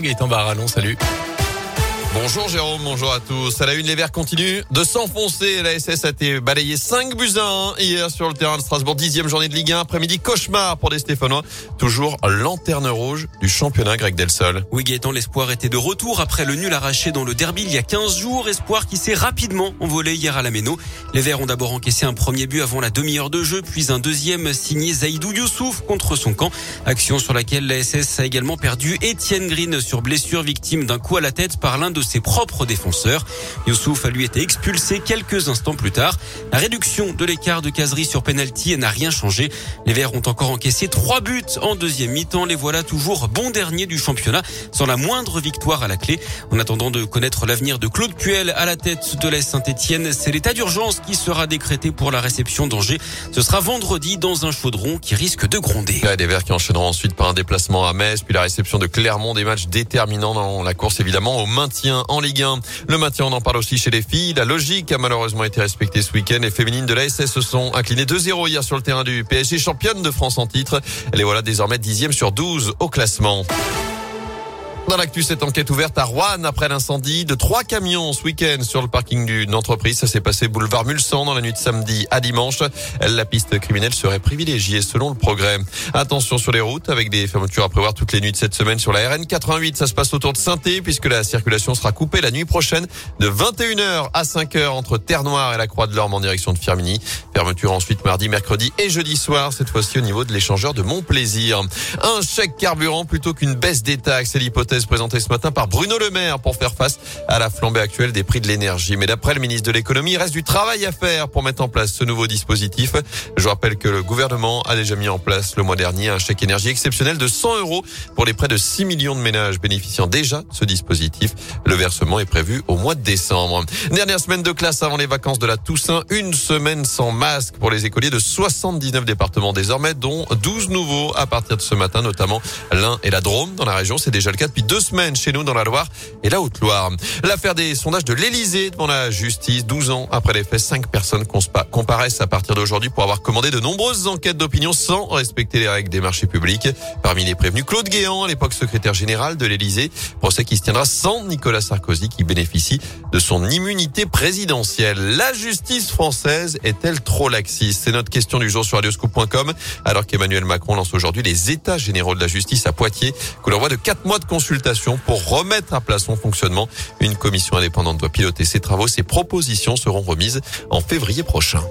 Gaëtan Barallon, salut. Bonjour Jérôme, bonjour à tous. À la une, les Verts continuent de s'enfoncer. La SS a été balayée 5 buts à 1 hier sur le terrain de Strasbourg. Dixième journée de Ligue 1. Après-midi, cauchemar pour les Stéphanois. Toujours lanterne rouge du championnat grec del Sol. Oui, Gaëtan, l'espoir était de retour après le nul arraché dans le derby il y a 15 jours. Espoir qui s'est rapidement envolé hier à la Méno. Les Verts ont d'abord encaissé un premier but avant la demi-heure de jeu, puis un deuxième signé Zaïdou Youssouf contre son camp. Action sur laquelle la SS a également perdu Étienne Green sur blessure victime d'un coup à la tête par l'un de ses propres défenseurs. Youssouf a lui été expulsé quelques instants plus tard. La réduction de l'écart de caserie sur penalty n'a rien changé. Les Verts ont encore encaissé trois buts en deuxième mi-temps. Les voilà toujours bons derniers du championnat sans la moindre victoire à la clé. En attendant de connaître l'avenir de Claude Puel à la tête de l'Est Saint-Etienne, c'est l'état d'urgence qui sera décrété pour la réception d'Angers. Ce sera vendredi dans un chaudron qui risque de gronder. des Verts qui enchaîneront ensuite par un déplacement à Metz, puis la réception de Clermont, des matchs déterminants dans la course évidemment au maintien en Ligue 1. Le maintien, on en parle aussi chez les filles. La logique a malheureusement été respectée ce week-end. Les féminines de l'ASS se sont inclinées 2-0 hier sur le terrain du PSG, championne de France en titre. Elle est voilà désormais dixième sur 12 au classement. Dans l'actu, cette enquête ouverte à Rouen après l'incendie de trois camions ce week-end sur le parking d'une entreprise. Ça s'est passé boulevard Mulsan dans la nuit de samedi à dimanche. La piste criminelle serait privilégiée selon le progrès. Attention sur les routes avec des fermetures à prévoir toutes les nuits de cette semaine sur la RN 88. Ça se passe autour de saint puisque la circulation sera coupée la nuit prochaine de 21h à 5h entre Terre-Noire et la Croix de l'Orme en direction de Firminy. Fermeture ensuite mardi, mercredi et jeudi soir, cette fois-ci au niveau de l'échangeur de Montplaisir. Un chèque carburant plutôt qu'une baisse des taxes, c'est l'hypothèse présenté ce matin par Bruno Le Maire pour faire face à la flambée actuelle des prix de l'énergie. Mais d'après le ministre de l'économie, il reste du travail à faire pour mettre en place ce nouveau dispositif. Je rappelle que le gouvernement a déjà mis en place le mois dernier un chèque énergie exceptionnel de 100 euros pour les près de 6 millions de ménages bénéficiant déjà de ce dispositif. Le versement est prévu au mois de décembre. Dernière semaine de classe avant les vacances de la Toussaint, une semaine sans masque pour les écoliers de 79 départements désormais, dont 12 nouveaux à partir de ce matin, notamment l'Ain et la Drôme dans la région. C'est déjà le cas depuis deux semaines chez nous dans la Loire et la Haute-Loire. L'affaire des sondages de l'Elysée devant la justice, 12 ans après les faits, 5 personnes comparaissent à partir d'aujourd'hui pour avoir commandé de nombreuses enquêtes d'opinion sans respecter les règles des marchés publics. Parmi les prévenus, Claude Guéant, à l'époque secrétaire général de l'Elysée, procès qui se tiendra sans Nicolas Sarkozy qui bénéficie de son immunité présidentielle. La justice française est-elle trop laxiste? C'est notre question du jour sur radioscoop.com alors qu'Emmanuel Macron lance aujourd'hui les états généraux de la justice à Poitiers que l'on de 4 mois de pour remettre à plat son fonctionnement. Une commission indépendante doit piloter ses travaux. Ses propositions seront remises en février prochain.